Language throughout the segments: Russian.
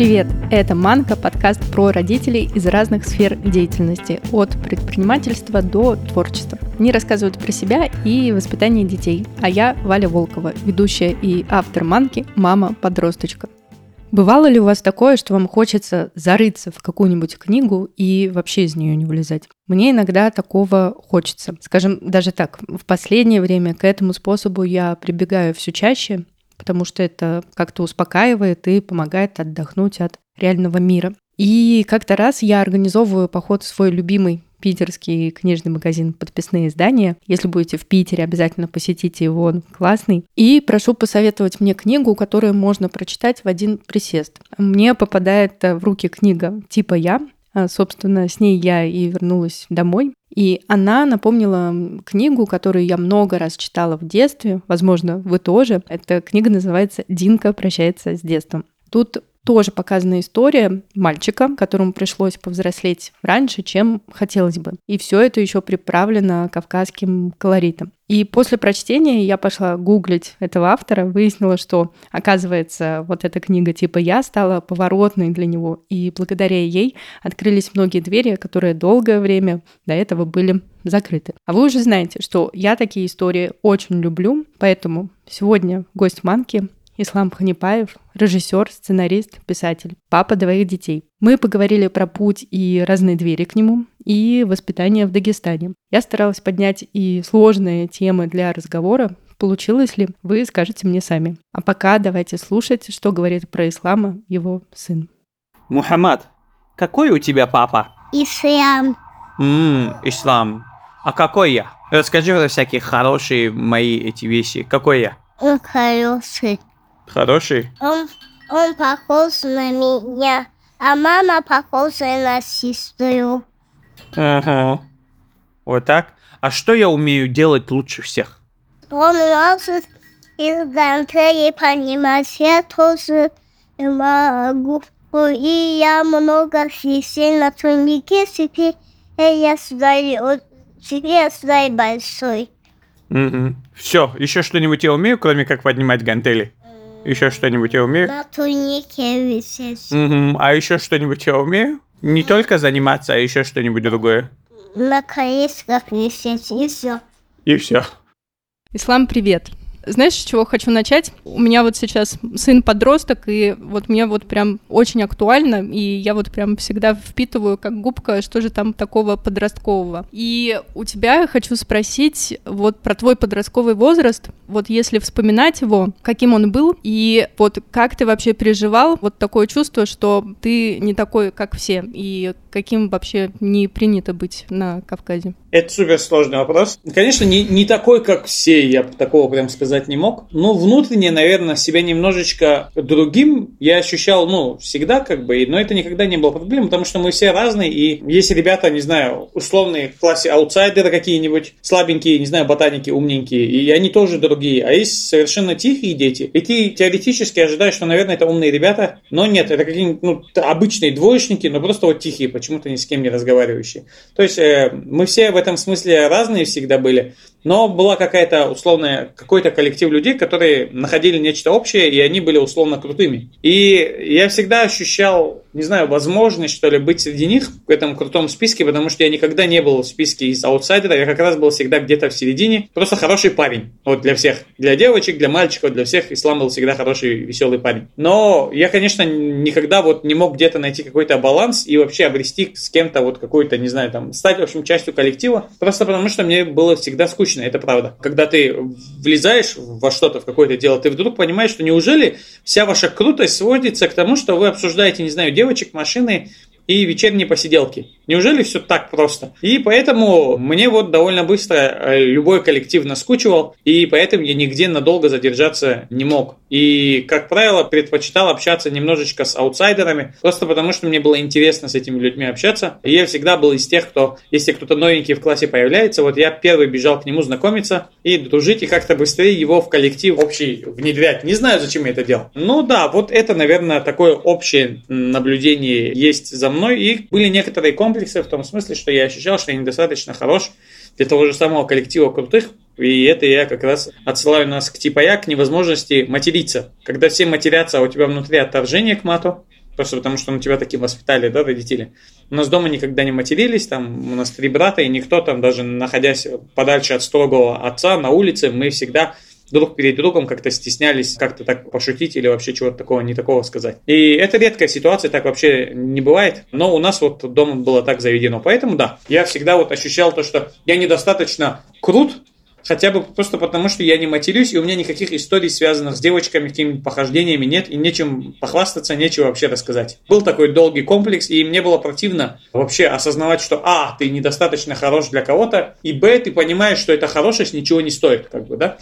Привет! Это «Манка» – подкаст про родителей из разных сфер деятельности, от предпринимательства до творчества. Они рассказывают про себя и воспитание детей, а я Валя Волкова, ведущая и автор «Манки» «Мама-подросточка». Бывало ли у вас такое, что вам хочется зарыться в какую-нибудь книгу и вообще из нее не вылезать? Мне иногда такого хочется. Скажем, даже так, в последнее время к этому способу я прибегаю все чаще, потому что это как-то успокаивает и помогает отдохнуть от реального мира. И как-то раз я организовываю поход в свой любимый питерский книжный магазин «Подписные издания». Если будете в Питере, обязательно посетите его, он классный. И прошу посоветовать мне книгу, которую можно прочитать в один присест. Мне попадает в руки книга типа «Я», Собственно, с ней я и вернулась домой. И она напомнила книгу, которую я много раз читала в детстве, возможно, вы тоже. Эта книга называется «Динка прощается с детством». Тут тоже показана история мальчика, которому пришлось повзрослеть раньше, чем хотелось бы. И все это еще приправлено кавказским колоритом. И после прочтения я пошла гуглить этого автора, выяснила, что, оказывается, вот эта книга типа «Я» стала поворотной для него, и благодаря ей открылись многие двери, которые долгое время до этого были закрыты. А вы уже знаете, что я такие истории очень люблю, поэтому сегодня гость Манки Ислам Ханипаев, режиссер, сценарист, писатель, папа двоих детей. Мы поговорили про путь и разные двери к нему, и воспитание в Дагестане. Я старалась поднять и сложные темы для разговора, Получилось ли, вы скажете мне сами. А пока давайте слушать, что говорит про ислама его сын. Мухаммад, какой у тебя папа? Ислам. Ммм, ислам. А какой я? Расскажи про всякие хорошие мои эти вещи. Какой я? Хороший. Хороший? Он, он похож на меня, а мама похожа на сестру. Ага. Вот так? А что я умею делать лучше всех? Он может из гантелей понимать, я тоже могу. И я много висел на турнике, теперь я свой, теперь свой большой. Угу. Все, еще что-нибудь я умею, кроме как поднимать гантели? Еще что-нибудь я умею? На турнике висеть. Угу. А еще что-нибудь я умею? Не только заниматься, а еще что-нибудь другое. На колесиках висеть, и все. И все. Ислам, привет. Знаешь, с чего хочу начать? У меня вот сейчас сын подросток, и вот мне вот прям очень актуально, и я вот прям всегда впитываю как губка, что же там такого подросткового. И у тебя хочу спросить вот про твой подростковый возраст, вот если вспоминать его, каким он был, и вот как ты вообще переживал вот такое чувство, что ты не такой, как все, и каким вообще не принято быть на Кавказе? Это супер сложный вопрос. Конечно, не, не такой, как все, я такого прям сказать не мог. Но внутренне, наверное, себя немножечко другим я ощущал, ну, всегда как бы, но это никогда не было проблемой, потому что мы все разные, и если ребята, не знаю, условные в классе аутсайдеры какие-нибудь, слабенькие, не знаю, ботаники, умненькие, и они тоже другие, а есть совершенно тихие дети, и ты теоретически ожидаешь, что, наверное, это умные ребята, но нет, это какие-нибудь, ну, обычные двоечники, но просто вот тихие, почему-то ни с кем не разговаривающие. То есть э, мы все в этом смысле разные всегда были, но была какая-то условная, какой-то коллектив людей, которые находили нечто общее, и они были условно крутыми. И я всегда ощущал, не знаю, возможность, что ли, быть среди них в этом крутом списке, потому что я никогда не был в списке из аутсайдера, я как раз был всегда где-то в середине. Просто хороший парень. Вот для всех. Для девочек, для мальчиков, для всех ислам был всегда хороший, веселый парень. Но я, конечно, никогда вот не мог где-то найти какой-то баланс и вообще обрести с кем-то вот какой-то, не знаю, там, стать, в общем, частью коллектива. Просто потому что мне было всегда скучно, это правда. Когда ты влезаешь во что-то, в какое-то дело, ты вдруг понимаешь, что неужели вся ваша крутость сводится к тому, что вы обсуждаете, не знаю, девочек, машины и вечерние посиделки. Неужели все так просто? И поэтому мне вот довольно быстро э, любой коллектив наскучивал, и поэтому я нигде надолго задержаться не мог. И, как правило, предпочитал общаться немножечко с аутсайдерами, просто потому что мне было интересно с этими людьми общаться. И я всегда был из тех, кто, если кто-то новенький в классе появляется, вот я первый бежал к нему знакомиться и дружить, и как-то быстрее его в коллектив общий внедрять. Не знаю, зачем я это делал. Ну да, вот это, наверное, такое общее наблюдение есть за мной. И были некоторые комплексы в том смысле, что я ощущал, что я недостаточно хорош для того же самого коллектива крутых, и это я как раз отсылаю нас к типа я, к невозможности материться. Когда все матерятся, а у тебя внутри отторжение к мату, просто потому что ну, тебя таким воспитали, да, родители. У нас дома никогда не матерились, там у нас три брата, и никто там, даже находясь подальше от строгого отца на улице, мы всегда друг перед другом как-то стеснялись как-то так пошутить или вообще чего-то такого, не такого сказать. И это редкая ситуация, так вообще не бывает, но у нас вот дома было так заведено. Поэтому да, я всегда вот ощущал то, что я недостаточно крут, Хотя бы просто потому, что я не матерюсь, и у меня никаких историй, связанных с девочками, какими-то похождениями нет, и нечем похвастаться, нечего вообще рассказать. Был такой долгий комплекс, и мне было противно вообще осознавать, что а, ты недостаточно хорош для кого-то, и б, ты понимаешь, что эта хорошесть ничего не стоит, как бы, да.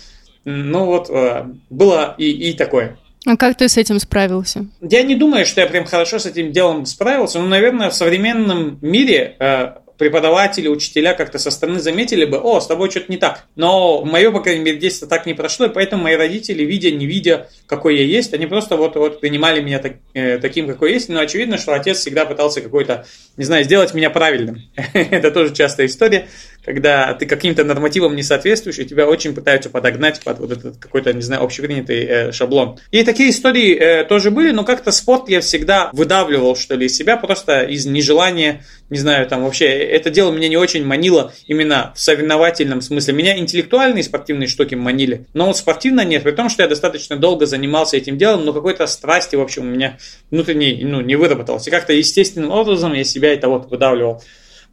Ну вот, э, было и, и такое. А как ты с этим справился? Я не думаю, что я прям хорошо с этим делом справился. Но, наверное, в современном мире э, преподаватели, учителя как-то со стороны заметили бы, о, с тобой что-то не так. Но мое, по крайней мере, детство так не прошло, и поэтому мои родители, видя, не видя, какой я есть, они просто вот, вот принимали меня так, э, таким, какой есть. Но очевидно, что отец всегда пытался какой-то, не знаю, сделать меня правильным. Это тоже частая история, когда ты каким-то нормативам не соответствуешь, и тебя очень пытаются подогнать под вот этот какой-то, не знаю, общепринятый э, шаблон. И такие истории э, тоже были, но как-то спорт я всегда выдавливал, что ли, из себя, просто из нежелания, не знаю, там вообще, это дело меня не очень манило именно в соревновательном смысле. Меня интеллектуальные спортивные штуки манили, но вот спортивно нет, при том, что я достаточно долго занимался этим делом, но какой-то страсти, в общем, у меня внутренней, ну, не выработалось. И как-то естественным образом я себя это вот выдавливал.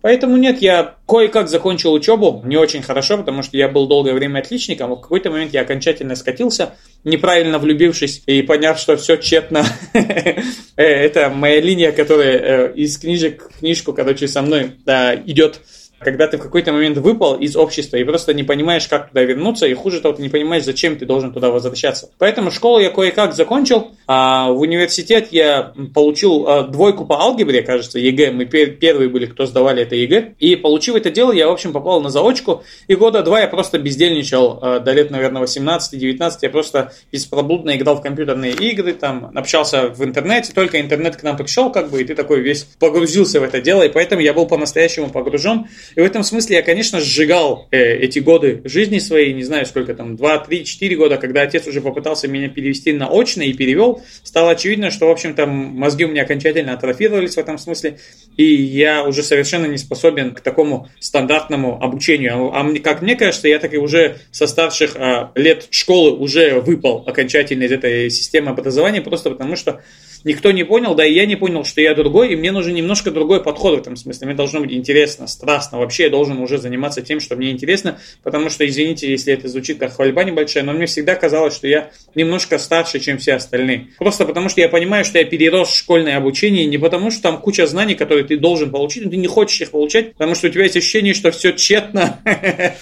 Поэтому нет, я кое-как закончил учебу, не очень хорошо, потому что я был долгое время отличником, а в какой-то момент я окончательно скатился, неправильно влюбившись и поняв, что все тщетно. Э, это моя линия, которая э, из книжек книжку, короче, со мной идет когда ты в какой-то момент выпал из общества и просто не понимаешь, как туда вернуться, и хуже того, ты не понимаешь, зачем ты должен туда возвращаться. Поэтому школу я кое-как закончил, а в университет я получил а, двойку по алгебре, кажется, ЕГЭ, мы первые были, кто сдавали это ЕГЭ, и получив это дело, я, в общем, попал на заочку, и года два я просто бездельничал, а, до лет, наверное, 18-19, я просто беспробудно играл в компьютерные игры, там, общался в интернете, только интернет к нам пришел, как бы, и ты такой весь погрузился в это дело, и поэтому я был по-настоящему погружен, и в этом смысле я, конечно, сжигал э, эти годы жизни своей, не знаю сколько там, 2, 3, 4 года, когда отец уже попытался меня перевести на очно и перевел, стало очевидно, что, в общем-то, мозги у меня окончательно атрофировались в этом смысле, и я уже совершенно не способен к такому стандартному обучению. А, а как мне кажется, я так и уже со старших а, лет школы уже выпал окончательно из этой системы образования, просто потому что никто не понял, да и я не понял, что я другой, и мне нужен немножко другой подход в этом смысле. Мне должно быть интересно, страстно. Вообще я должен уже заниматься тем, что мне интересно, потому что, извините, если это звучит как хвальба небольшая, но мне всегда казалось, что я немножко старше, чем все остальные. Просто потому что я понимаю, что я перерос школьное обучение не потому, что там куча знаний, которые ты должен получить, но ты не хочешь их получать, потому что у тебя есть ощущение, что все тщетно,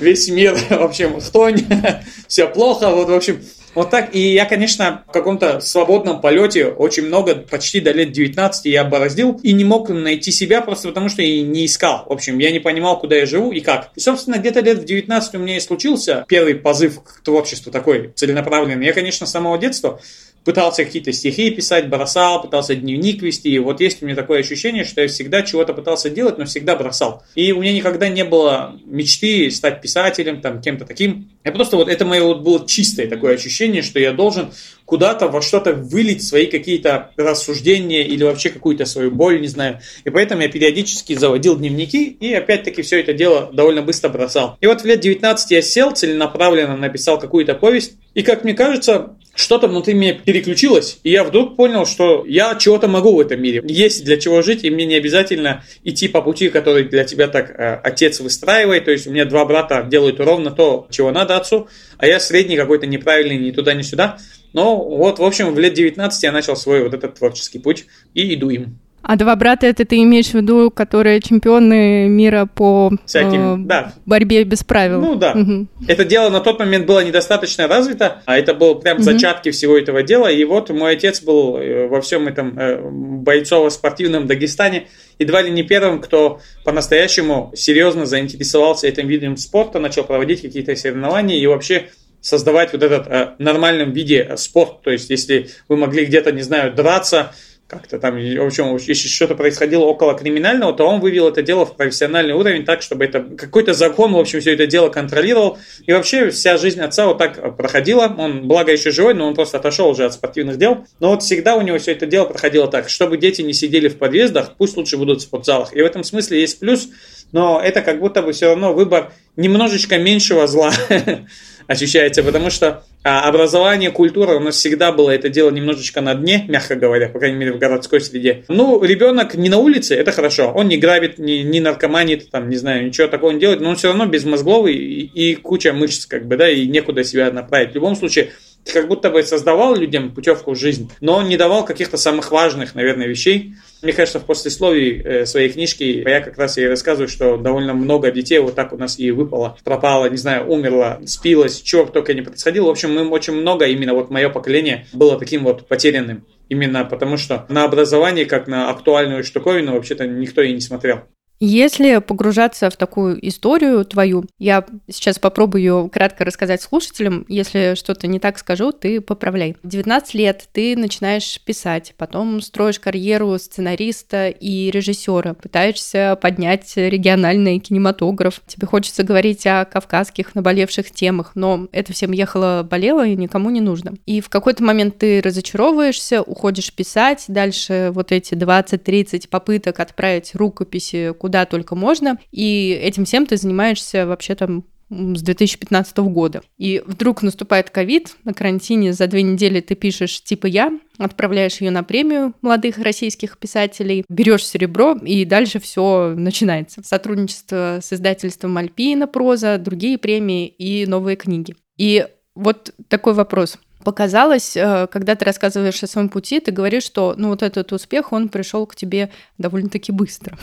весь мир, в общем, хтонь, все плохо, вот, в общем, вот так. И я, конечно, в каком-то свободном полете очень много, почти до лет 19 я бороздил и не мог найти себя просто потому, что я не искал. В общем, я не понимал, куда я живу и как. И, собственно, где-то лет в 19 у меня и случился первый позыв к творчеству такой целенаправленный. Я, конечно, с самого детства пытался какие-то стихи писать, бросал, пытался дневник вести. И вот есть у меня такое ощущение, что я всегда чего-то пытался делать, но всегда бросал. И у меня никогда не было мечты стать писателем, там, кем-то таким. Я просто вот это мое вот было чистое такое ощущение, что я должен куда-то во что-то вылить свои какие-то рассуждения или вообще какую-то свою боль, не знаю. И поэтому я периодически заводил дневники и опять-таки все это дело довольно быстро бросал. И вот в лет 19 я сел, целенаправленно написал какую-то повесть. И как мне кажется, что-то внутри меня переключилось, и я вдруг понял, что я чего-то могу в этом мире. Есть для чего жить, и мне не обязательно идти по пути, который для тебя так э, отец выстраивает. То есть у меня два брата делают ровно то, чего надо отцу, а я средний какой-то неправильный ни туда, ни сюда. Но вот, в общем, в лет 19 я начал свой вот этот творческий путь и иду им. А два брата это ты имеешь в виду, которые чемпионы мира по Всяким, э, да. борьбе без правил? Ну да. Угу. Это дело на тот момент было недостаточно развито, а это был прям угу. зачатки всего этого дела. И вот мой отец был э, во всем этом э, бойцово-спортивном Дагестане едва ли не первым, кто по-настоящему серьезно заинтересовался этим видом спорта, начал проводить какие-то соревнования и вообще создавать вот этот э, нормальном виде спорт. То есть, если вы могли где-то, не знаю, драться, как-то там, в общем, если что-то происходило около криминального, то он вывел это дело в профессиональный уровень так, чтобы это какой-то закон, в общем, все это дело контролировал. И вообще вся жизнь отца вот так проходила. Он, благо, еще живой, но он просто отошел уже от спортивных дел. Но вот всегда у него все это дело проходило так, чтобы дети не сидели в подъездах, пусть лучше будут в спортзалах. И в этом смысле есть плюс, но это как будто бы все равно выбор немножечко меньшего зла ощущается, потому что а, образование, культура у нас всегда было это дело немножечко на дне, мягко говоря, по крайней мере в городской среде. Ну, ребенок не на улице, это хорошо, он не грабит, не, не наркоманит, там, не знаю, ничего такого не делает, но он все равно безмозгловый и, и куча мышц, как бы, да, и некуда себя направить. В любом случае, как будто бы создавал людям путевку в жизнь, но не давал каких-то самых важных, наверное, вещей. Мне кажется, в послесловии э, своей книжки я как раз и рассказываю, что довольно много детей вот так у нас и выпало, пропало, не знаю, умерло, спилось, чего только не происходило. В общем, мы очень много, именно вот мое поколение было таким вот потерянным. Именно потому, что на образование, как на актуальную штуковину, вообще-то никто и не смотрел. Если погружаться в такую историю твою, я сейчас попробую ее кратко рассказать слушателям. Если что-то не так скажу, ты поправляй. 19 лет ты начинаешь писать, потом строишь карьеру сценариста и режиссера, пытаешься поднять региональный кинематограф. Тебе хочется говорить о кавказских наболевших темах, но это всем ехало-болело и никому не нужно. И в какой-то момент ты разочаровываешься, уходишь писать, дальше вот эти 20-30 попыток отправить рукописи куда куда только можно, и этим всем ты занимаешься вообще там с 2015 года. И вдруг наступает ковид, на карантине за две недели ты пишешь типа я, отправляешь ее на премию молодых российских писателей, берешь серебро, и дальше все начинается. Сотрудничество с издательством Альпина, проза, другие премии и новые книги. И вот такой вопрос показалось, э, когда ты рассказываешь о своем пути, ты говоришь, что ну вот этот успех, он пришел к тебе довольно-таки быстро.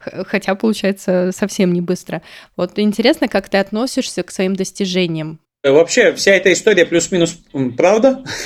Хотя, получается, совсем не быстро. Вот интересно, как ты относишься к своим достижениям. Вообще, вся эта история плюс-минус правда.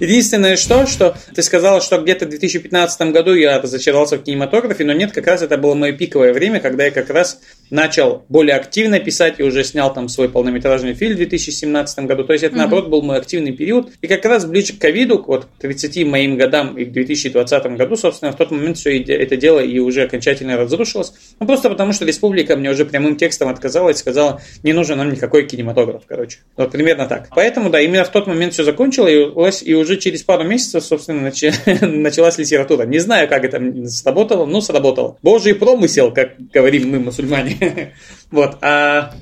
Единственное, что, что ты сказала, что где-то в 2015 году я разочаровался в кинематографе, но нет, как раз это было мое пиковое время, когда я как раз начал более активно писать и уже снял там свой полнометражный фильм в 2017 году. То есть это, наоборот, был мой активный период. И как раз ближе к ковиду, вот к 30 моим годам и к 2020 году, собственно, в тот момент все это дело и уже окончательно разрушилось. Ну, просто потому, что республика мне уже прямым текстом отказала и сказала, не нужен нам никакой кинематограф, короче. Вот примерно так. Поэтому, да, именно в тот момент все закончилось, и уже через пару месяцев, собственно, началась литература. Не знаю, как это сработало, но сработало. Божий промысел, как говорим мы, мусульмане. Вот. А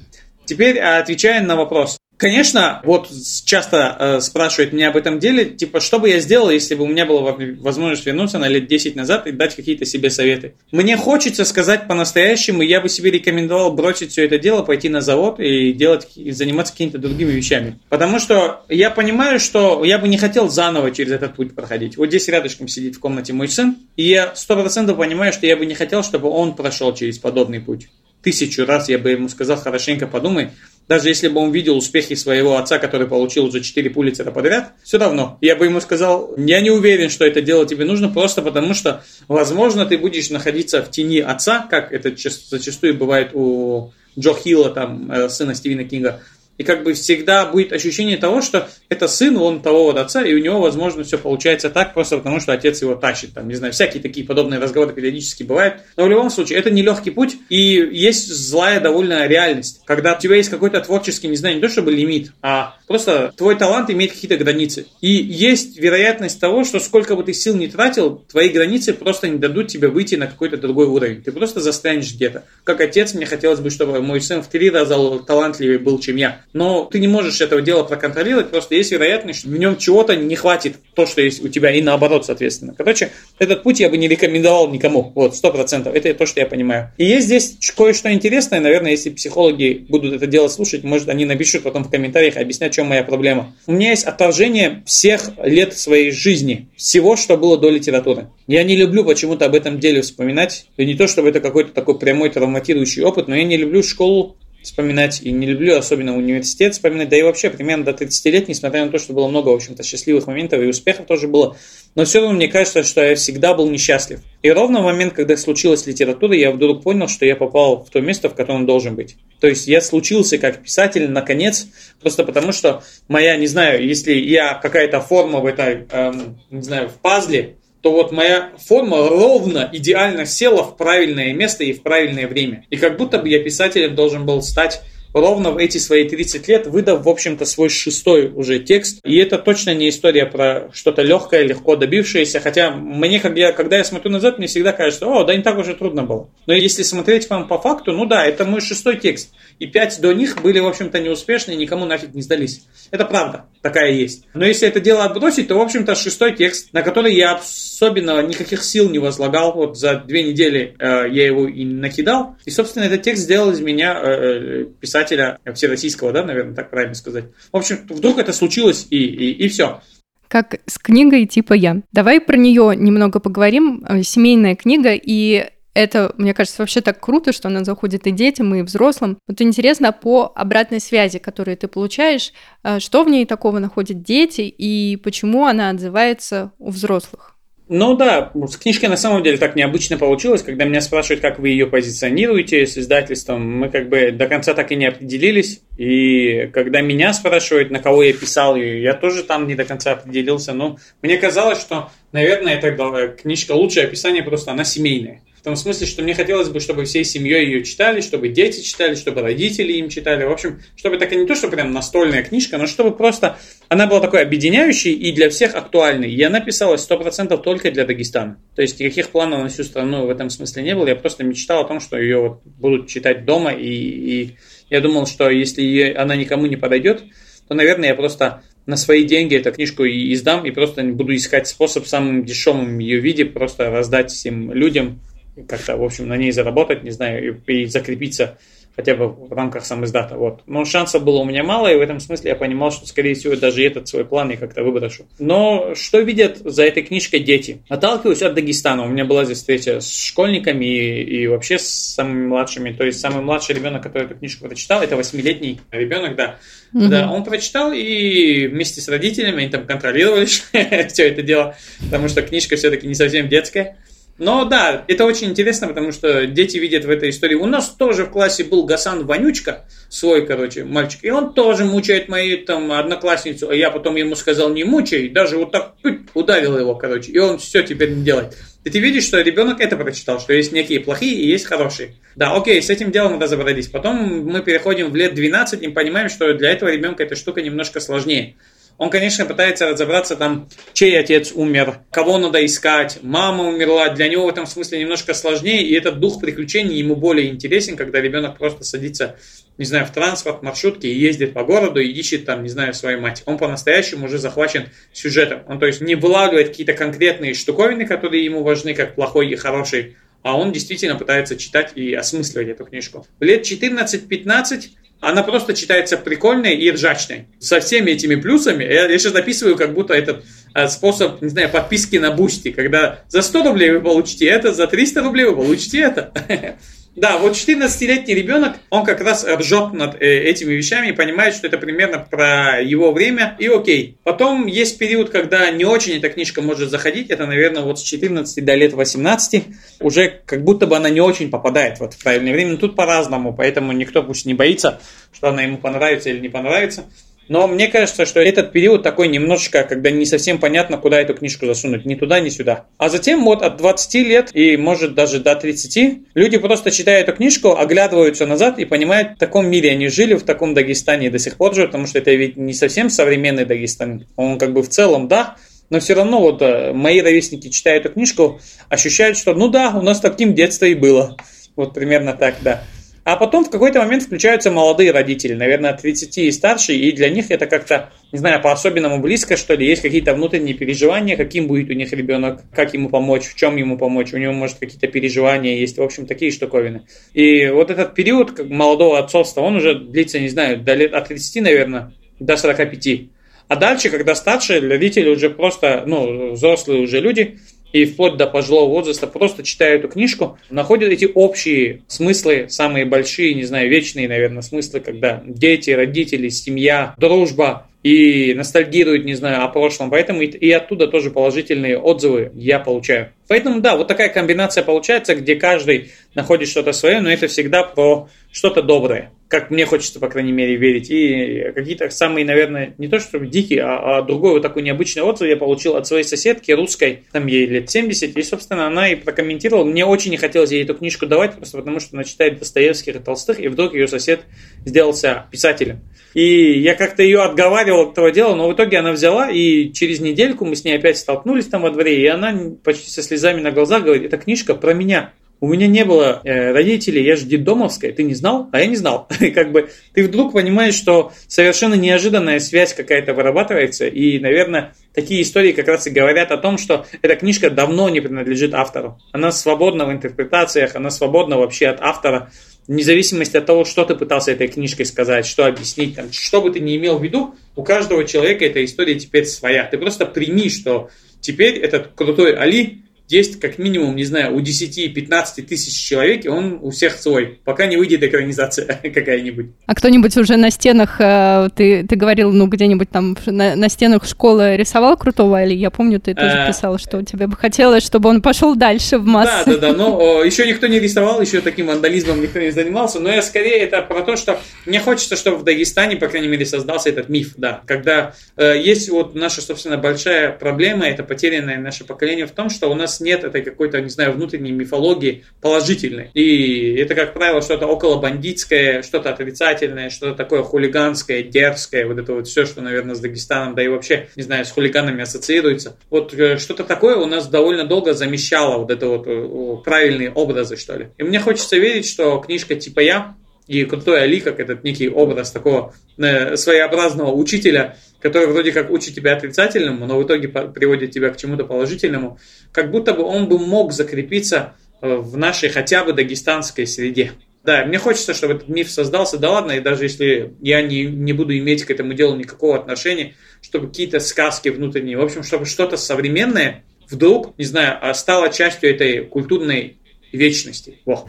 теперь отвечая на вопрос. Конечно, вот часто э, спрашивают меня об этом деле, типа, что бы я сделал, если бы у меня была возможность вернуться на лет 10 назад и дать какие-то себе советы. Мне хочется сказать по-настоящему, я бы себе рекомендовал бросить все это дело, пойти на завод и делать, и заниматься какими-то другими вещами. Потому что я понимаю, что я бы не хотел заново через этот путь проходить. Вот здесь рядышком сидит в комнате мой сын, и я сто процентов понимаю, что я бы не хотел, чтобы он прошел через подобный путь тысячу раз я бы ему сказал, хорошенько подумай, даже если бы он видел успехи своего отца, который получил уже 4 пулицера подряд, все равно. Я бы ему сказал, я не уверен, что это дело тебе нужно, просто потому что, возможно, ты будешь находиться в тени отца, как это зачастую бывает у Джо Хилла, там, э, сына Стивена Кинга, и как бы всегда будет ощущение того, что это сын, он того вот отца, и у него, возможно, все получается так, просто потому что отец его тащит. Там, не знаю, всякие такие подобные разговоры периодически бывают. Но в любом случае, это нелегкий путь, и есть злая довольно реальность. Когда у тебя есть какой-то творческий, не знаю, не то чтобы лимит, а просто твой талант имеет какие-то границы. И есть вероятность того, что сколько бы ты сил не тратил, твои границы просто не дадут тебе выйти на какой-то другой уровень. Ты просто застрянешь где-то. Как отец, мне хотелось бы, чтобы мой сын в три раза талантливее был, чем я но ты не можешь этого дела проконтролировать, просто есть вероятность, что в нем чего-то не хватит, то, что есть у тебя, и наоборот, соответственно. Короче, этот путь я бы не рекомендовал никому, вот, сто процентов, это то, что я понимаю. И есть здесь кое-что интересное, наверное, если психологи будут это дело слушать, может, они напишут потом в комментариях, объяснять, в чем моя проблема. У меня есть отторжение всех лет своей жизни, всего, что было до литературы. Я не люблю почему-то об этом деле вспоминать, и не то, чтобы это какой-то такой прямой травматирующий опыт, но я не люблю школу, вспоминать, и не люблю особенно университет вспоминать, да и вообще примерно до 30 лет, несмотря на то, что было много, в общем-то, счастливых моментов и успехов тоже было, но все равно мне кажется, что я всегда был несчастлив. И ровно в момент, когда случилась литература, я вдруг понял, что я попал в то место, в котором должен быть. То есть я случился как писатель, наконец, просто потому что моя, не знаю, если я какая-то форма в этой, эм, не знаю, в пазле, то вот моя форма ровно, идеально села в правильное место и в правильное время. И как будто бы я писателем должен был стать ровно в эти свои 30 лет, выдав, в общем-то, свой шестой уже текст. И это точно не история про что-то легкое, легко добившееся. Хотя мне, когда я, когда я смотрю назад, мне всегда кажется, о, да не так уже трудно было. Но если смотреть вам по факту, ну да, это мой шестой текст. И пять до них были, в общем-то, неуспешны, никому нафиг не сдались. Это правда, такая есть. Но если это дело отбросить, то, в общем-то, шестой текст, на который я особенно никаких сил не возлагал. Вот за две недели э, я его и накидал. И, собственно, этот текст сделал из меня э, э писателя всероссийского, да, наверное, так правильно сказать. В общем, вдруг это случилось и, и, и все. Как с книгой типа «Я». Давай про нее немного поговорим. Э, семейная книга, и это, мне кажется, вообще так круто, что она заходит и детям, и взрослым. Вот интересно по обратной связи, которую ты получаешь, э, что в ней такого находят дети и почему она отзывается у взрослых? Ну да, с книжкой на самом деле так необычно получилось, когда меня спрашивают, как вы ее позиционируете с издательством, мы как бы до конца так и не определились. И когда меня спрашивают, на кого я писал ее, я тоже там не до конца определился. Но мне казалось, что, наверное, это книжка лучшее описание, просто она семейная. В том смысле, что мне хотелось бы, чтобы всей семьей ее читали, чтобы дети читали, чтобы родители им читали. В общем, чтобы так не то, что прям настольная книжка, но чтобы просто она была такой объединяющей и для всех актуальной. И она писалась 100% только для Дагестана. То есть никаких планов на всю страну в этом смысле не было. Я просто мечтал о том, что ее вот будут читать дома. И, и я думал, что если ее, она никому не подойдет, то, наверное, я просто на свои деньги эту книжку и издам, и просто буду искать способ самым дешевым ее виде просто раздать всем людям, как-то, в общем, на ней заработать, не знаю, и, и закрепиться хотя бы в рамках сам издата. Вот. Но шансов было у меня мало, и в этом смысле я понимал, что, скорее всего, даже этот свой план я как-то выброшу. Но что видят за этой книжкой дети? Отталкиваюсь от Дагестана. У меня была здесь встреча с школьниками и, и вообще с самыми младшими. То есть самый младший ребенок, который эту книжку прочитал, это восьмилетний ребенок, да. Угу. Да, он прочитал и вместе с родителями они там контролировали все это дело, потому что книжка все-таки не совсем детская. Но да, это очень интересно, потому что дети видят в этой истории. У нас тоже в классе был Гасан Вонючка, свой, короче, мальчик, и он тоже мучает мою там одноклассницу, а я потом ему сказал, не мучай, даже вот так ударил его, короче, и он все теперь не делает. И ты видишь, что ребенок это прочитал, что есть некие плохие и есть хорошие. Да, окей, с этим делом разобрались. Потом мы переходим в лет 12 и понимаем, что для этого ребенка эта штука немножко сложнее. Он, конечно, пытается разобраться там, чей отец умер, кого надо искать, мама умерла. Для него в этом смысле немножко сложнее, и этот дух приключений ему более интересен, когда ребенок просто садится, не знаю, в транспорт, маршрутке и ездит по городу и ищет там, не знаю, свою мать. Он по-настоящему уже захвачен сюжетом. Он, то есть, не вылавливает какие-то конкретные штуковины, которые ему важны, как плохой и хороший, а он действительно пытается читать и осмысливать эту книжку. Лет 14-15 она просто читается прикольной и ржачной. Со всеми этими плюсами. Я, я сейчас записываю как будто этот э, способ, не знаю, подписки на Boosty, когда за 100 рублей вы получите это, за 300 рублей вы получите это. Да, вот 14-летний ребенок, он как раз ржет над э, этими вещами и понимает, что это примерно про его время, и окей. Потом есть период, когда не очень эта книжка может заходить, это, наверное, вот с 14 до лет 18, уже как будто бы она не очень попадает вот в правильное время, но тут по-разному, поэтому никто пусть не боится, что она ему понравится или не понравится. Но мне кажется, что этот период такой немножечко, когда не совсем понятно, куда эту книжку засунуть, ни туда, ни сюда. А затем вот от 20 лет и может даже до 30 люди просто читая эту книжку, оглядываются назад и понимают, в таком мире они жили, в таком Дагестане до сих пор живут, потому что это ведь не совсем современный Дагестан. Он как бы в целом, да, но все равно вот э, мои ровесники, читая эту книжку, ощущают, что ну да, у нас таким детство и было. Вот примерно так, да. А потом в какой-то момент включаются молодые родители, наверное, 30 и старше, и для них это как-то, не знаю, по-особенному близко, что ли, есть какие-то внутренние переживания, каким будет у них ребенок, как ему помочь, в чем ему помочь, у него, может, какие-то переживания есть, в общем, такие штуковины. И вот этот период молодого отцовства, он уже длится, не знаю, до лет, от 30, наверное, до 45. А дальше, когда старшие родители уже просто, ну, взрослые уже люди, и вплоть до пожилого возраста просто читают эту книжку, находят эти общие смыслы, самые большие, не знаю, вечные, наверное, смыслы, когда дети, родители, семья, дружба, и ностальгирует, не знаю, о прошлом. Поэтому и, и оттуда тоже положительные отзывы я получаю. Поэтому, да, вот такая комбинация получается, где каждый находит что-то свое, но это всегда про что-то доброе. Как мне хочется, по крайней мере, верить. И какие-то самые, наверное, не то что дикие, а, а другой вот такой необычный отзыв я получил от своей соседки русской, там ей лет 70, и, собственно, она и прокомментировала. Мне очень не хотелось ей эту книжку давать, просто потому что она читает Достоевских и Толстых, и вдруг ее сосед сделался писателем. И я как-то ее отговаривал от этого дела, но в итоге она взяла, и через недельку мы с ней опять столкнулись там во дворе, и она почти со слезами на глазах говорит, эта книжка про меня. У меня не было э, родителей, я же детдомовская, ты не знал? А я не знал. как бы ты вдруг понимаешь, что совершенно неожиданная связь какая-то вырабатывается, и, наверное, такие истории как раз и говорят о том, что эта книжка давно не принадлежит автору. Она свободна в интерпретациях, она свободна вообще от автора вне зависимости от того, что ты пытался этой книжкой сказать, что объяснить, там, что бы ты ни имел в виду, у каждого человека эта история теперь своя. Ты просто прими, что теперь этот крутой Али есть как минимум, не знаю, у 10-15 тысяч человек, и он у всех свой, пока не выйдет экранизация какая-нибудь. А кто-нибудь уже на стенах, э, ты, ты говорил, ну, где-нибудь там на, на стенах школы рисовал крутого, или я помню, ты тоже э, писал, что тебе бы хотелось, чтобы он пошел дальше в массы. Да, да, да, но еще никто не рисовал, еще таким вандализмом никто не занимался, но я скорее это про то, что мне хочется, чтобы в Дагестане, по крайней мере, создался этот миф, да, когда э, есть вот наша, собственно, большая проблема, это потерянное наше поколение в том, что у нас нет этой какой-то, не знаю, внутренней мифологии положительной. И это, как правило, что-то около бандитское, что-то отрицательное, что-то такое хулиганское, дерзкое, вот это вот все, что, наверное, с Дагестаном, да и вообще, не знаю, с хулиганами ассоциируется. Вот э, что-то такое у нас довольно долго замещало вот это вот э, правильные образы, что ли. И мне хочется верить, что книжка типа «Я» и «Крутой Али», как этот некий образ такого э, своеобразного учителя – который вроде как учит тебя отрицательному, но в итоге приводит тебя к чему-то положительному, как будто бы он бы мог закрепиться э, в нашей хотя бы дагестанской среде. Да, мне хочется, чтобы этот миф создался, да ладно, и даже если я не, не буду иметь к этому делу никакого отношения, чтобы какие-то сказки внутренние, в общем, чтобы что-то современное вдруг, не знаю, а стало частью этой культурной вечности. Во.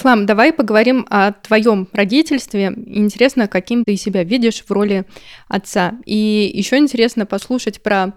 Ислам, давай поговорим о твоем родительстве. Интересно, каким ты себя видишь в роли отца. И еще интересно послушать про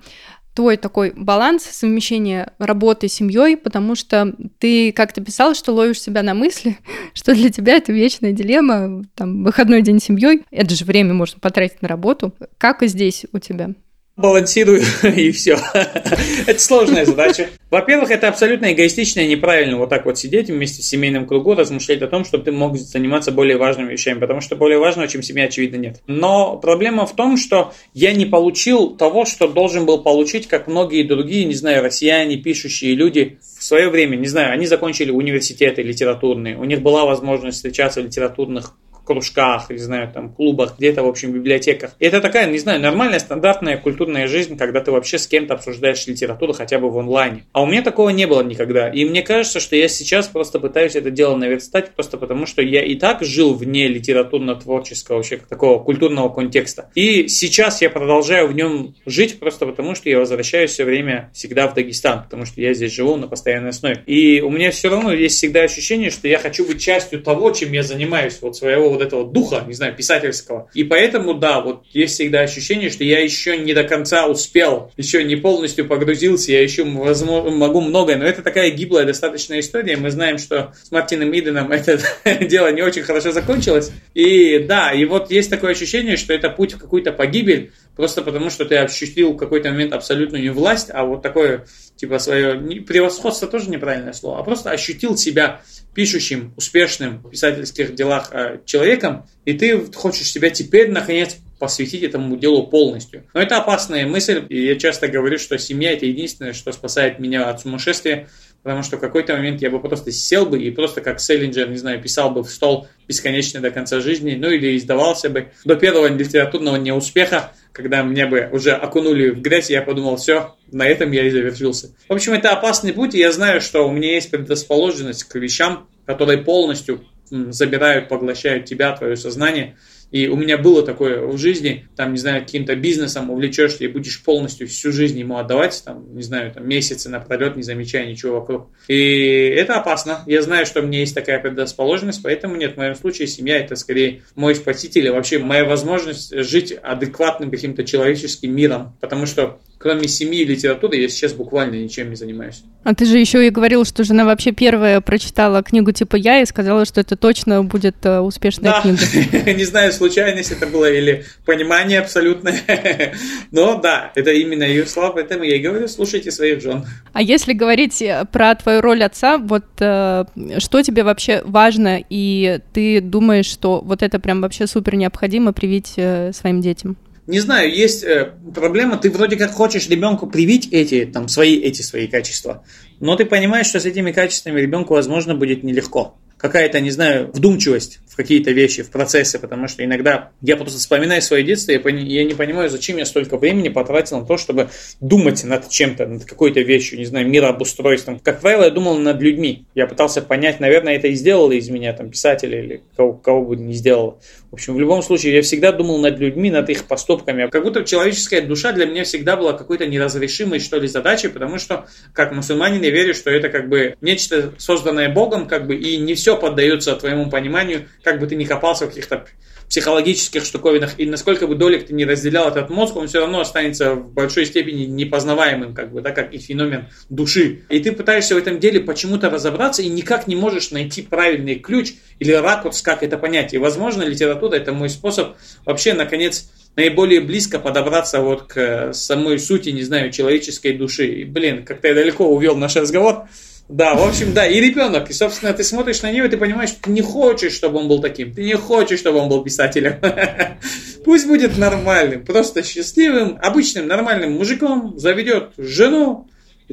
твой такой баланс совмещения работы с семьей, потому что ты как-то писал, что ловишь себя на мысли, что для тебя это вечная дилемма, там, выходной день с семьей, это же время можно потратить на работу. Как и здесь у тебя? Балансирую и все. это сложная задача. Во-первых, это абсолютно эгоистично и неправильно вот так вот сидеть вместе с семейным кругом, размышлять о том, чтобы ты мог заниматься более важными вещами, потому что более важного, чем семья, очевидно, нет. Но проблема в том, что я не получил того, что должен был получить, как многие другие, не знаю, россияне, пишущие люди в свое время, не знаю, они закончили университеты литературные, у них была возможность встречаться в литературных кружках, не знаю, там, клубах, где-то, в общем, библиотеках. И это такая, не знаю, нормальная, стандартная культурная жизнь, когда ты вообще с кем-то обсуждаешь литературу хотя бы в онлайне. А у меня такого не было никогда. И мне кажется, что я сейчас просто пытаюсь это дело наверстать, просто потому что я и так жил вне литературно-творческого, вообще такого культурного контекста. И сейчас я продолжаю в нем жить просто потому, что я возвращаюсь все время всегда в Дагестан, потому что я здесь живу на постоянной основе. И у меня все равно есть всегда ощущение, что я хочу быть частью того, чем я занимаюсь, вот своего вот этого духа, не знаю, писательского. И поэтому, да, вот есть всегда ощущение, что я еще не до конца успел, еще не полностью погрузился, я еще возможно, могу многое, но это такая гиблая достаточная история. Мы знаем, что с Мартином Иденом это дело не очень хорошо закончилось. И да, и вот есть такое ощущение, что это путь в какую-то погибель, просто потому что ты ощутил в какой-то момент абсолютную не власть, а вот такое, типа, свое превосходство тоже неправильное слово, а просто ощутил себя пишущим, успешным в писательских делах э, человеком, и ты хочешь себя теперь, наконец, посвятить этому делу полностью. Но это опасная мысль, и я часто говорю, что семья – это единственное, что спасает меня от сумасшествия, потому что в какой-то момент я бы просто сел бы и просто как Селлинджер, не знаю, писал бы в стол бесконечно до конца жизни, ну или издавался бы до первого литературного неуспеха, когда меня бы уже окунули в грязь, я подумал, все, на этом я и завершился. В общем, это опасный путь, и я знаю, что у меня есть предрасположенность к вещам, которые полностью забирают, поглощают тебя, твое сознание. И у меня было такое в жизни, там, не знаю, каким-то бизнесом увлечешься и будешь полностью всю жизнь ему отдавать, там, не знаю, там, месяцы напролет, не замечая ничего вокруг. И это опасно. Я знаю, что у меня есть такая предрасположенность, поэтому нет, в моем случае семья это скорее мой спаситель, и вообще моя возможность жить адекватным каким-то человеческим миром, потому что кроме семьи и литературы, я сейчас буквально ничем не занимаюсь. А ты же еще и говорил, что жена вообще первая прочитала книгу типа «Я» и сказала, что это точно будет э, успешная да. книга. не знаю, случайность это было или понимание абсолютное. Но да, это именно ее слова, поэтому я и говорю, слушайте своих жен. А если говорить э, про твою роль отца, вот э, что тебе вообще важно, и ты думаешь, что вот это прям вообще супер необходимо привить своим детям? Не знаю, есть э, проблема, ты вроде как хочешь ребенку привить эти, там, свои, эти свои качества, но ты понимаешь, что с этими качествами ребенку, возможно, будет нелегко какая-то, не знаю, вдумчивость в какие-то вещи, в процессе, потому что иногда я просто вспоминаю свое детство, я, я не понимаю, зачем я столько времени потратил на то, чтобы думать над чем-то, над какой-то вещью, не знаю, мирообустройством. Как правило, я думал над людьми. Я пытался понять, наверное, это и сделало из меня, там, писателя или кого, кого бы не сделало. В общем, в любом случае, я всегда думал над людьми, над их поступками. Как будто человеческая душа для меня всегда была какой-то неразрешимой, что ли, задачей, потому что, как мусульманин, я верю, что это как бы нечто созданное Богом, как бы, и не все все поддается твоему пониманию, как бы ты ни копался в каких-то психологических штуковинах, и насколько бы долек ты не разделял этот мозг, он все равно останется в большой степени непознаваемым, как бы, да, как и феномен души. И ты пытаешься в этом деле почему-то разобраться и никак не можешь найти правильный ключ или ракурс, как это понять. И, возможно, литература – это мой способ вообще, наконец, наиболее близко подобраться вот к самой сути, не знаю, человеческой души. И, блин, как-то я далеко увел наш разговор. Да, в общем, да, и ребенок. И, собственно, ты смотришь на него, и ты понимаешь, что ты не хочешь, чтобы он был таким. Ты не хочешь, чтобы он был писателем. Пусть будет нормальным, просто счастливым, обычным, нормальным мужиком, заведет жену,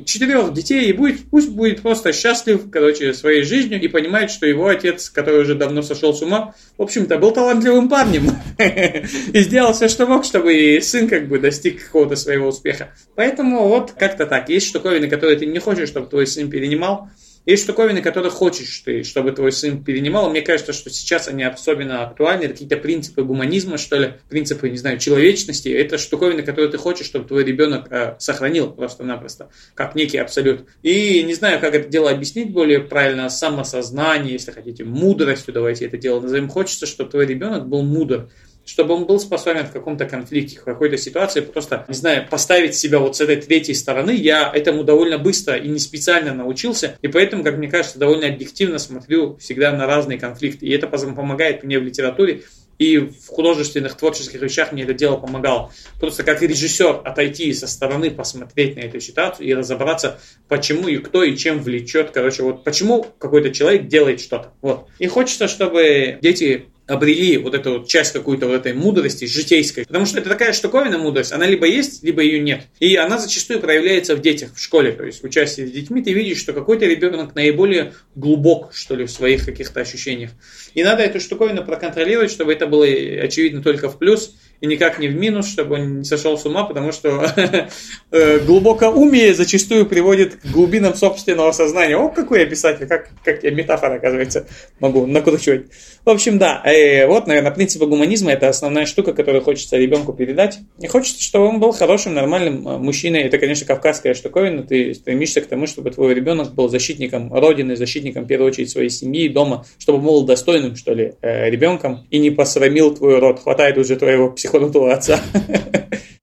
четырех детей и будет, пусть будет просто счастлив, короче, своей жизнью и понимает, что его отец, который уже давно сошел с ума, в общем-то, был талантливым парнем и сделал все, что мог, чтобы сын как бы достиг какого-то своего успеха. Поэтому вот как-то так. Есть штуковины, которые ты не хочешь, чтобы твой сын перенимал, есть штуковины, которые хочешь ты, чтобы твой сын перенимал. Мне кажется, что сейчас они особенно актуальны. Это какие-то принципы гуманизма, что ли, принципы, не знаю, человечности. Это штуковины, которые ты хочешь, чтобы твой ребенок э, сохранил просто-напросто, как некий абсолют. И не знаю, как это дело объяснить более правильно, самосознание, если хотите, мудростью, давайте это дело назовем. Хочется, чтобы твой ребенок был мудр чтобы он был способен в каком-то конфликте, в какой-то ситуации просто, не знаю, поставить себя вот с этой третьей стороны. Я этому довольно быстро и не специально научился, и поэтому, как мне кажется, довольно объективно смотрю всегда на разные конфликты. И это помогает мне в литературе, и в художественных, творческих вещах мне это дело помогало. Просто как режиссер отойти со стороны, посмотреть на эту ситуацию и разобраться, почему и кто и чем влечет. Короче, вот почему какой-то человек делает что-то. Вот. И хочется, чтобы дети обрели вот эту вот часть какую-то вот этой мудрости житейской. Потому что это такая штуковина мудрость, она либо есть, либо ее нет. И она зачастую проявляется в детях, в школе. То есть в участии с детьми ты видишь, что какой-то ребенок наиболее глубок, что ли, в своих каких-то ощущениях. И надо эту штуковину проконтролировать, чтобы это было очевидно только в плюс и никак не в минус, чтобы он не сошел с ума, потому что э, глубокоумие зачастую приводит к глубинам собственного сознания. О, какой я писатель, как, как я метафора, оказывается, могу накручивать. В общем, да, э, вот, наверное, принципы гуманизма – это основная штука, которую хочется ребенку передать. И хочется, чтобы он был хорошим, нормальным э, мужчиной. Это, конечно, кавказская штуковина. Ты стремишься к тому, чтобы твой ребенок был защитником Родины, защитником, в первую очередь, своей семьи, дома, чтобы был достойным, что ли, ребенком и не посрамил твой род. Хватает уже твоего психологии психанутого отца.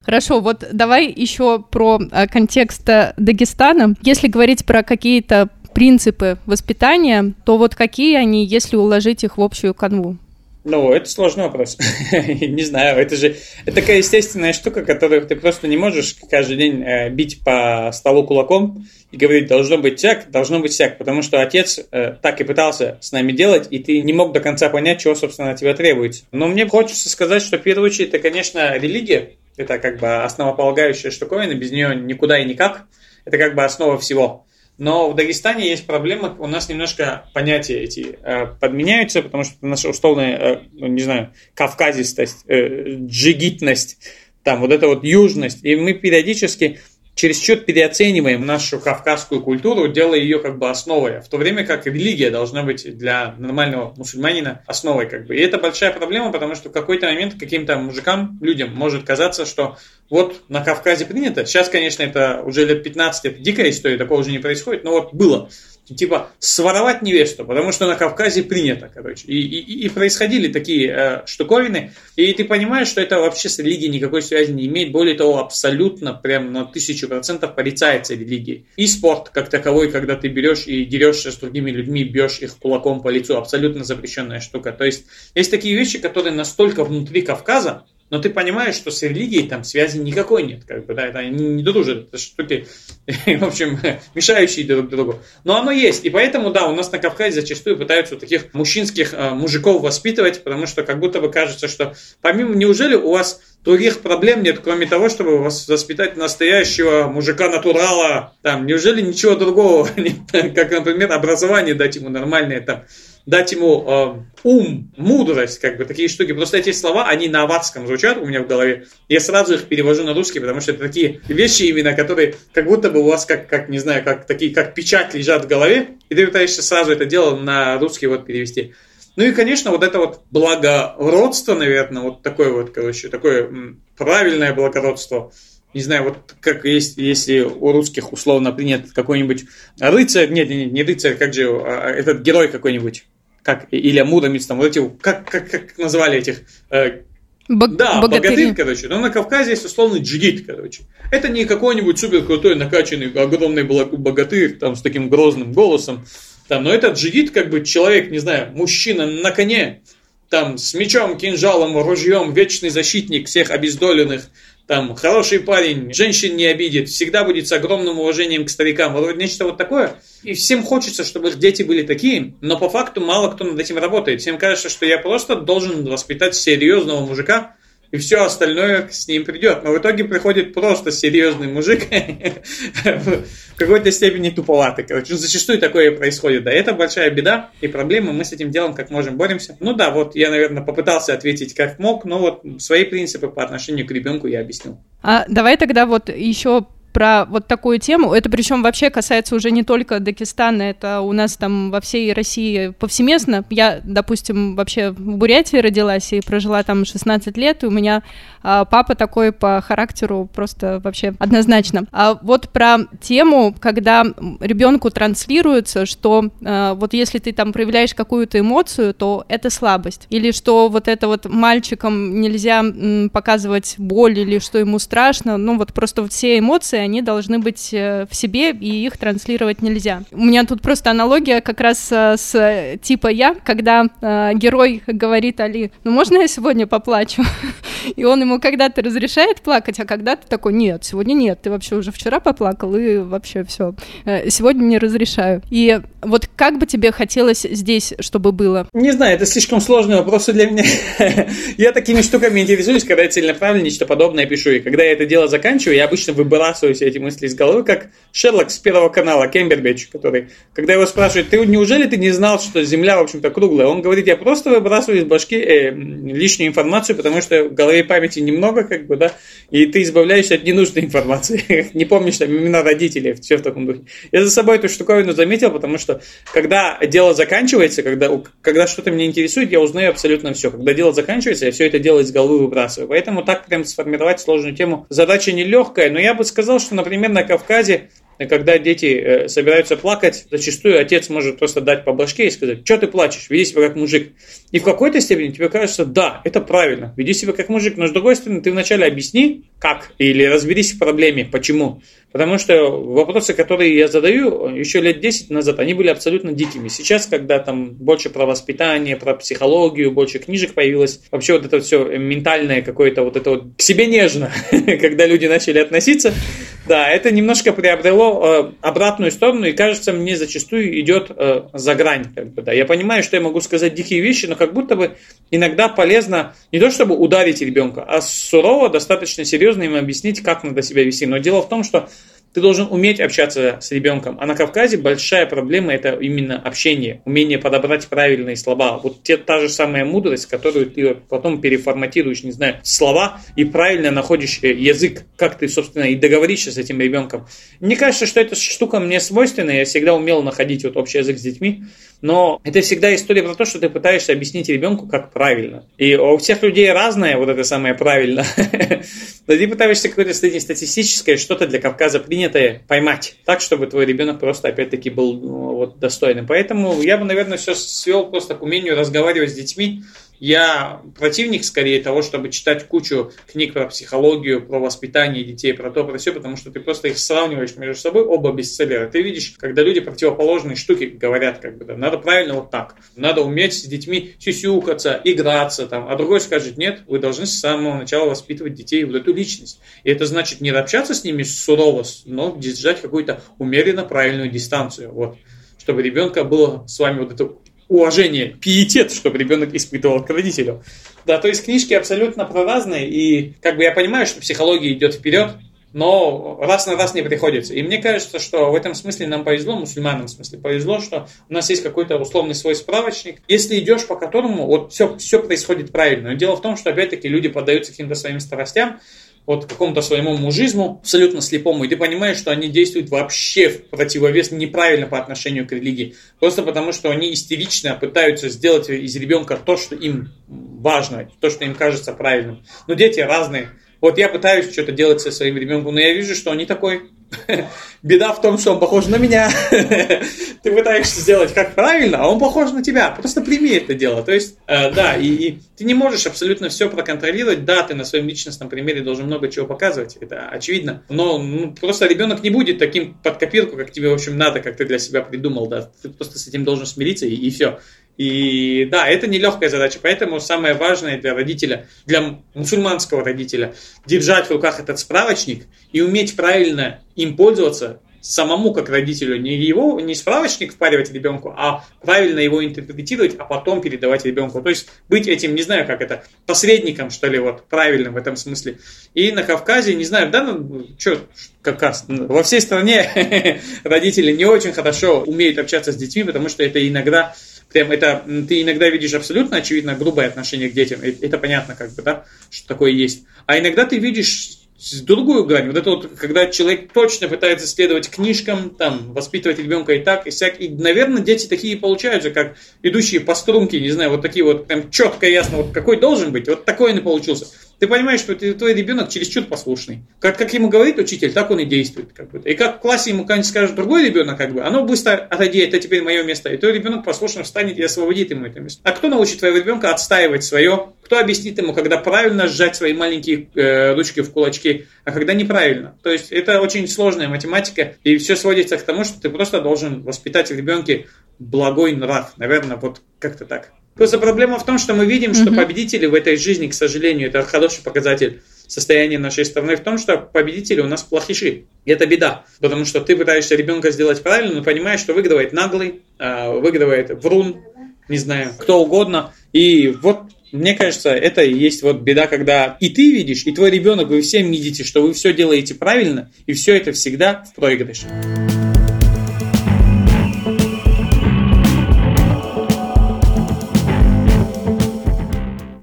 Хорошо, вот давай еще про э, контекст э, Дагестана. Если говорить про какие-то принципы воспитания, то вот какие они, если уложить их в общую канву? Ну, это сложный вопрос. не знаю, это же это такая естественная штука, которую ты просто не можешь каждый день э, бить по столу кулаком и говорить, должно быть так, должно быть так, потому что отец э, так и пытался с нами делать, и ты не мог до конца понять, чего, собственно, от тебя требуется. Но мне хочется сказать, что в первую очередь это, конечно, религия, это как бы основополагающая штуковина, без нее никуда и никак, это как бы основа всего. Но в Дагестане есть проблема, у нас немножко понятия эти э, подменяются, потому что наша условная, э, ну, не знаю, кавказистость, э, джигитность, там вот эта вот южность, и мы периодически чересчур переоцениваем нашу кавказскую культуру, делая ее как бы основой, в то время как религия должна быть для нормального мусульманина основой как бы. И это большая проблема, потому что в какой-то момент каким-то мужикам, людям может казаться, что вот на Кавказе принято. Сейчас, конечно, это уже лет 15, это дикая история, такого уже не происходит, но вот было типа своровать невесту, потому что на Кавказе принято, короче. И, и, и происходили такие э, штуковины, и ты понимаешь, что это вообще с религией никакой связи не имеет. Более того, абсолютно прям на тысячу процентов порицается религией. И спорт как таковой, когда ты берешь и дерешься с другими людьми, бьешь их кулаком по лицу, абсолютно запрещенная штука. То есть есть такие вещи, которые настолько внутри Кавказа, но ты понимаешь, что с религией там связи никакой нет, как бы, да, это они не дружат, это штуки, в общем, мешающие друг другу. Но оно есть, и поэтому, да, у нас на Кавказе зачастую пытаются вот таких мужчинских э, мужиков воспитывать, потому что как будто бы кажется, что помимо, неужели у вас других проблем нет, кроме того, чтобы воспитать настоящего мужика-натурала, там, неужели ничего другого, как, например, образование дать ему нормальное, там, дать ему э, ум, мудрость, как бы такие штуки. Просто эти слова, они на аватском звучат у меня в голове. Я сразу их перевожу на русский, потому что это такие вещи именно, которые как будто бы у вас, как, как не знаю, как такие, как печать лежат в голове, и ты пытаешься сразу это дело на русский вот перевести. Ну и, конечно, вот это вот благородство, наверное, вот такое вот, короче, такое правильное благородство, не знаю, вот как есть, если у русских условно принят какой-нибудь рыцарь, нет, нет, не рыцарь, как же а, этот герой какой-нибудь, как Илья Муромец, там, вот эти, как, как, как назвали этих э, Бог, да, богатырь, богатырь, короче. Но на Кавказе есть условный джигит, короче. Это не какой-нибудь супер крутой, накачанный, огромный богатырь, там, с таким грозным голосом. Там, но этот джигит, как бы, человек, не знаю, мужчина на коне, там, с мечом, кинжалом, ружьем, вечный защитник всех обездоленных, там, хороший парень, женщин не обидит, всегда будет с огромным уважением к старикам, вроде нечто вот такое. И всем хочется, чтобы их дети были такие, но по факту мало кто над этим работает. Всем кажется, что я просто должен воспитать серьезного мужика, и все остальное с ним придет. Но в итоге приходит просто серьезный мужик, в какой-то степени туповатый. Короче, ну, зачастую такое происходит. Да, это большая беда и проблема. Мы с этим делом как можем боремся. Ну да, вот я, наверное, попытался ответить как мог, но вот свои принципы по отношению к ребенку я объяснил. А давай тогда вот еще про вот такую тему. Это причем вообще касается уже не только Дагестана, это у нас там во всей России повсеместно. Я, допустим, вообще в Бурятии родилась и прожила там 16 лет, и у меня а, папа такой по характеру просто вообще однозначно. А вот про тему, когда ребенку транслируется, что а, вот если ты там проявляешь какую-то эмоцию, то это слабость. Или что вот это вот мальчикам нельзя м, показывать боль или что ему страшно. Ну вот просто вот все эмоции, они должны быть э, в себе, и их транслировать нельзя. У меня тут просто аналогия как раз э, с типа я, когда э, герой говорит Али, ну можно я сегодня поплачу? И он ему когда-то разрешает плакать, а когда-то такой, нет, сегодня нет, ты вообще уже вчера поплакал, и вообще все, сегодня не разрешаю. И вот как бы тебе хотелось здесь, чтобы было? Не знаю, это слишком сложный вопрос для меня. я такими штуками интересуюсь, когда я целенаправленно нечто подобное пишу, и когда я это дело заканчиваю, я обычно выбрасываю все эти мысли из головы, как Шерлок с первого канала, Кембербич, который, когда его спрашивают, ты неужели ты не знал, что Земля, в общем-то, круглая? Он говорит, я просто выбрасываю из башки э, лишнюю информацию, потому что в голове памяти немного, как бы, да, и ты избавляешься от ненужной информации. не помнишь там имена родителей, все в таком духе. Я за собой эту штуковину заметил, потому что когда дело заканчивается, когда, когда что-то меня интересует, я узнаю абсолютно все. Когда дело заканчивается, я все это дело из головы выбрасываю. Поэтому так прям сформировать сложную тему задача нелегкая, но я бы сказал, что, например, на Кавказе когда дети э, собираются плакать, зачастую отец может просто дать по башке и сказать, что ты плачешь, веди себя как мужик. И в какой-то степени тебе кажется, да, это правильно, веди себя как мужик, но с другой стороны, ты вначале объясни, как, или разберись в проблеме, почему. Потому что вопросы, которые я задаю еще лет 10 назад, они были абсолютно дикими. Сейчас, когда там больше про воспитание, про психологию, больше книжек появилось, вообще вот это все ментальное какое-то вот это вот к себе нежно, когда люди начали относиться, да, это немножко приобрело э, обратную сторону и кажется мне зачастую идет э, за грань. Как бы, да. Я понимаю, что я могу сказать дикие вещи, но как будто бы иногда полезно не то чтобы ударить ребенка, а сурово, достаточно серьезно им объяснить, как надо себя вести. Но дело в том, что Ты должен уметь общаться с ребенком. А на Кавказе большая проблема это именно общение, умение подобрать правильные слова. Вот те, та же самая мудрость, которую ты потом переформатируешь, не знаю, слова и правильно находишь э, язык, как ты, собственно, и договоришься с этим ребенком. Мне кажется, что эта штука мне свойственна, я всегда умел находить вот общий язык с детьми, но это всегда история про то, что ты пытаешься объяснить ребенку, как правильно. И у всех людей разное, вот это самое правильно. Но ты пытаешься какое-то статистическое, что-то для Кавказа принятое поймать, так, чтобы твой ребенок просто, опять-таки, был ну, вот, достойным. Поэтому я бы, наверное, все свел просто к умению разговаривать с детьми, я противник скорее того, чтобы читать кучу книг про психологию, про воспитание детей, про то, про все, потому что ты просто их сравниваешь между собой, оба бестселлера. Ты видишь, когда люди противоположные штуки говорят, как бы, да, надо правильно вот так. Надо уметь с детьми сюсюкаться, играться там. А другой скажет, нет, вы должны с самого начала воспитывать детей вот эту личность. И это значит не общаться с ними сурово, но держать какую-то умеренно правильную дистанцию. Вот чтобы ребенка было с вами вот это уважение, пиетет, чтобы ребенок испытывал к родителю. Да, то есть книжки абсолютно про разные, и как бы я понимаю, что психология идет вперед, но раз на раз не приходится. И мне кажется, что в этом смысле нам повезло, мусульманам в смысле повезло, что у нас есть какой-то условный свой справочник. Если идешь по которому, вот все, все происходит правильно. Но дело в том, что опять-таки люди поддаются каким-то своим страстям, вот какому-то своему мужизму, абсолютно слепому, и ты понимаешь, что они действуют вообще в противовес неправильно по отношению к религии. Просто потому, что они истерично пытаются сделать из ребенка то, что им важно, то, что им кажется правильным. Но дети разные. Вот я пытаюсь что-то делать со своим ребенком, но я вижу, что он не такой. Беда в том, что он похож на меня. Ты пытаешься сделать как правильно, а он похож на тебя. Просто прими это дело. То есть, э, да, и, и ты не можешь абсолютно все проконтролировать. Да, ты на своем личностном примере должен много чего показывать. Это очевидно. Но ну, просто ребенок не будет таким под копирку, как тебе, в общем, надо, как ты для себя придумал. Да. Ты просто с этим должен смириться, и, и все. И да, это нелегкая задача, поэтому самое важное для родителя, для мусульманского родителя, держать в руках этот справочник и уметь правильно им пользоваться самому как родителю, не его, не справочник впаривать ребенку, а правильно его интерпретировать, а потом передавать ребенку. То есть быть этим, не знаю, как это, посредником, что ли, вот, правильным в этом смысле. И на Кавказе, не знаю, да, ну, что, Кавказ, во всей стране родители не очень хорошо умеют общаться с детьми, потому что это иногда прям это ты иногда видишь абсолютно очевидно грубое отношение к детям, это понятно как бы, да, что такое есть. А иногда ты видишь другую грань. Вот это вот, когда человек точно пытается следовать книжкам, там, воспитывать ребенка и так, и всяк. И, наверное, дети такие получаются, как идущие по струнке, не знаю, вот такие вот, прям четко, ясно, вот какой должен быть, вот такой он и получился. Ты понимаешь, что ты, твой ребенок чересчур послушный. Как, как ему говорит учитель, так он и действует. Как бы. И как в классе ему когда-нибудь скажет другой ребенок, как бы, оно быстро отойди, это теперь мое место. И твой ребенок послушно встанет и освободит ему это место. А кто научит твоего ребенка отстаивать свое? Кто объяснит ему, когда правильно сжать свои маленькие э, ручки в кулачки, а когда неправильно? То есть это очень сложная математика, и все сводится к тому, что ты просто должен воспитать в ребенке благой нрав. Наверное, вот как-то так. Просто проблема в том, что мы видим, что победители в этой жизни, к сожалению, это хороший показатель состояния нашей страны в том, что победители у нас плохиши. И это беда. Потому что ты пытаешься ребенка сделать правильно, но понимаешь, что выигрывает наглый, а, выигрывает врун, не знаю, кто угодно. И вот мне кажется, это и есть вот беда, когда и ты видишь, и твой ребенок, вы все видите, что вы все делаете правильно, и все это всегда в проигрыше.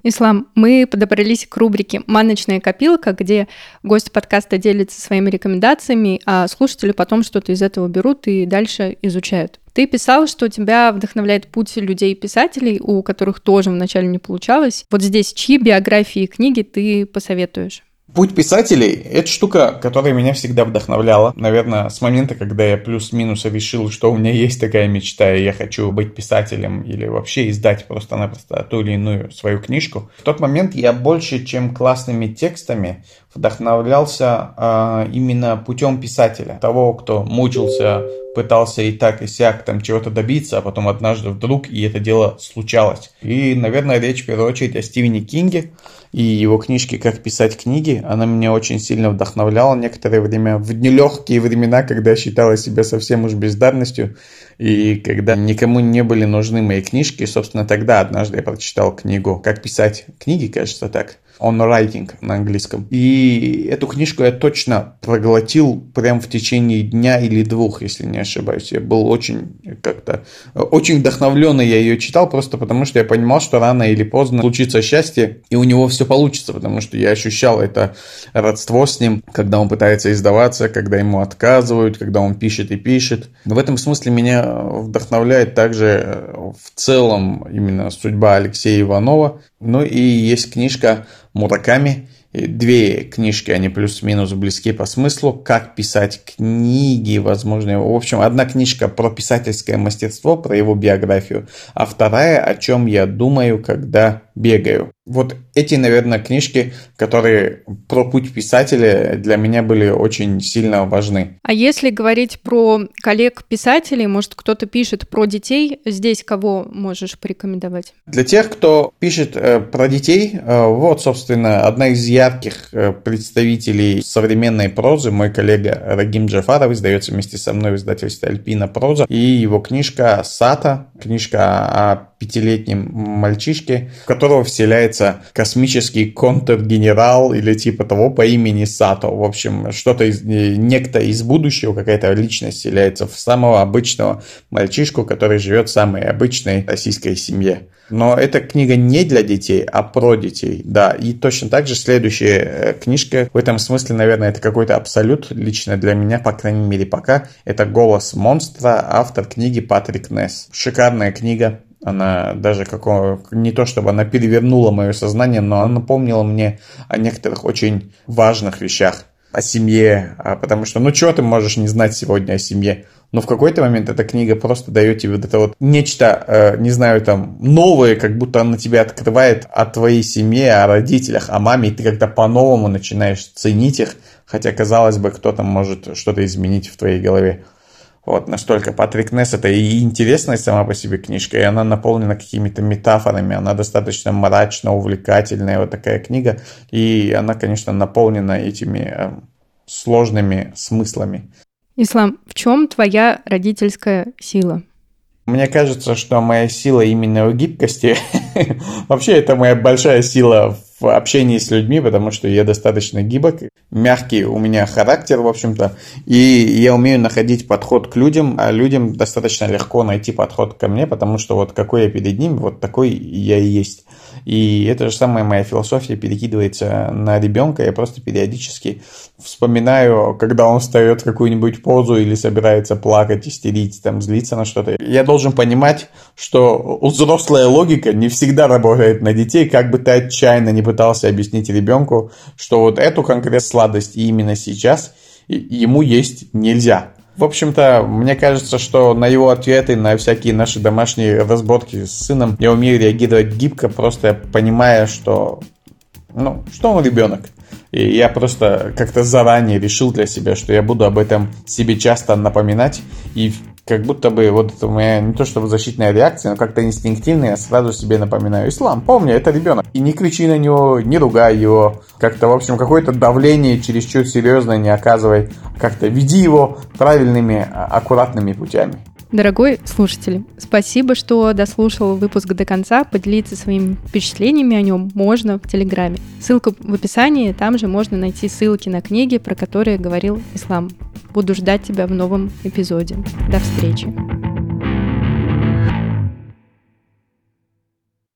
Ислам, мы подобрались к рубрике «Маночная копилка», где гость подкаста делится своими рекомендациями, а слушатели потом что-то из этого берут и дальше изучают. Ты писал, что тебя вдохновляет путь людей-писателей, у которых тоже вначале не получалось. Вот здесь чьи биографии и книги ты посоветуешь? Путь писателей – это штука, которая меня всегда вдохновляла. Наверное, с момента, когда я плюс-минус решил, что у меня есть такая мечта, и я хочу быть писателем или вообще издать просто-напросто ту или иную свою книжку. В тот момент я больше, чем классными текстами, вдохновлялся э, именно путем писателя. Того, кто мучился, пытался и так, и сяк там чего-то добиться, а потом однажды вдруг, и это дело случалось. И, наверное, речь в первую очередь о Стивене Кинге и его книжке «Как писать книги». Она меня очень сильно вдохновляла некоторое время, в нелегкие времена, когда я считала себя совсем уж бездарностью, и когда никому не были нужны мои книжки. Собственно, тогда однажды я прочитал книгу «Как писать книги», кажется так – on writing на английском. И эту книжку я точно проглотил прям в течение дня или двух, если не ошибаюсь. Я был очень как-то, очень вдохновленный я ее читал, просто потому что я понимал, что рано или поздно случится счастье, и у него все получится, потому что я ощущал это родство с ним, когда он пытается издаваться, когда ему отказывают, когда он пишет и пишет. В этом смысле меня вдохновляет также в целом именно судьба Алексея Иванова. Ну и есть книжка Мураками, две книжки, они плюс-минус близки по смыслу, как писать книги, возможно. В общем, одна книжка про писательское мастерство, про его биографию, а вторая, о чем я думаю, когда бегаю. Вот эти, наверное, книжки, которые про путь писателя для меня были очень сильно важны. А если говорить про коллег-писателей, может, кто-то пишет про детей, здесь кого можешь порекомендовать? Для тех, кто пишет э, про детей, э, вот, собственно, одна из ярких э, представителей современной прозы, мой коллега Рагим Джафаров, издается вместе со мной в издательстве Альпина проза, и его книжка «Сата», книжка о пятилетнем мальчишке, в которого вселяется космический контргенерал или типа того по имени Сато. В общем, что-то из, некто из будущего, какая-то личность вселяется в самого обычного мальчишку, который живет в самой обычной российской семье. Но эта книга не для детей, а про детей, да. И точно так же следующая э, книжка, в этом смысле, наверное, это какой-то абсолют лично для меня, по крайней мере, пока. Это «Голос монстра», автор книги Патрик Несс. Шикарная книга, она даже какого, не то чтобы она перевернула мое сознание, но она напомнила мне о некоторых очень важных вещах о семье, а потому что, ну, чего ты можешь не знать сегодня о семье? Но в какой-то момент эта книга просто дает тебе вот это вот нечто, э, не знаю, там, новое, как будто она тебе открывает о твоей семье, о родителях, о маме, и ты как-то по-новому начинаешь ценить их, хотя, казалось бы, кто-то может что-то изменить в твоей голове. Вот настолько Патрик Несс это и интересная сама по себе книжка, и она наполнена какими-то метафорами, она достаточно мрачно, увлекательная вот такая книга, и она, конечно, наполнена этими э, сложными смыслами. Ислам, в чем твоя родительская сила? Мне кажется, что моя сила именно в гибкости. Вообще, это моя большая сила в общении с людьми, потому что я достаточно гибок, мягкий у меня характер, в общем-то, и я умею находить подход к людям, а людям достаточно легко найти подход ко мне, потому что вот какой я перед ним, вот такой я и есть. И это же самая моя философия перекидывается на ребенка. Я просто периодически вспоминаю, когда он встает в какую-нибудь позу или собирается плакать, истерить, там, злиться на что-то. Я должен понимать, что взрослая логика не всегда работает на детей, как бы ты отчаянно не пытался объяснить ребенку, что вот эту конкретную сладость именно сейчас ему есть нельзя. В общем-то, мне кажется, что на его ответы, на всякие наши домашние разборки с сыном, я умею реагировать гибко, просто понимая, что, ну, что он ребенок. И я просто как-то заранее решил для себя, что я буду об этом себе часто напоминать. И как будто бы вот это у меня не то чтобы защитная реакция, но как-то инстинктивно я сразу себе напоминаю. Ислам, помни, это ребенок. И не кричи на него, не ругай его. Как-то, в общем, какое-то давление чересчур серьезное не оказывай. Как-то веди его правильными, а, аккуратными путями. Дорогой слушатель, спасибо, что дослушал выпуск до конца. Поделиться своими впечатлениями о нем можно в Телеграме. Ссылка в описании, там же можно найти ссылки на книги, про которые говорил Ислам. Буду ждать тебя в новом эпизоде. До встречи.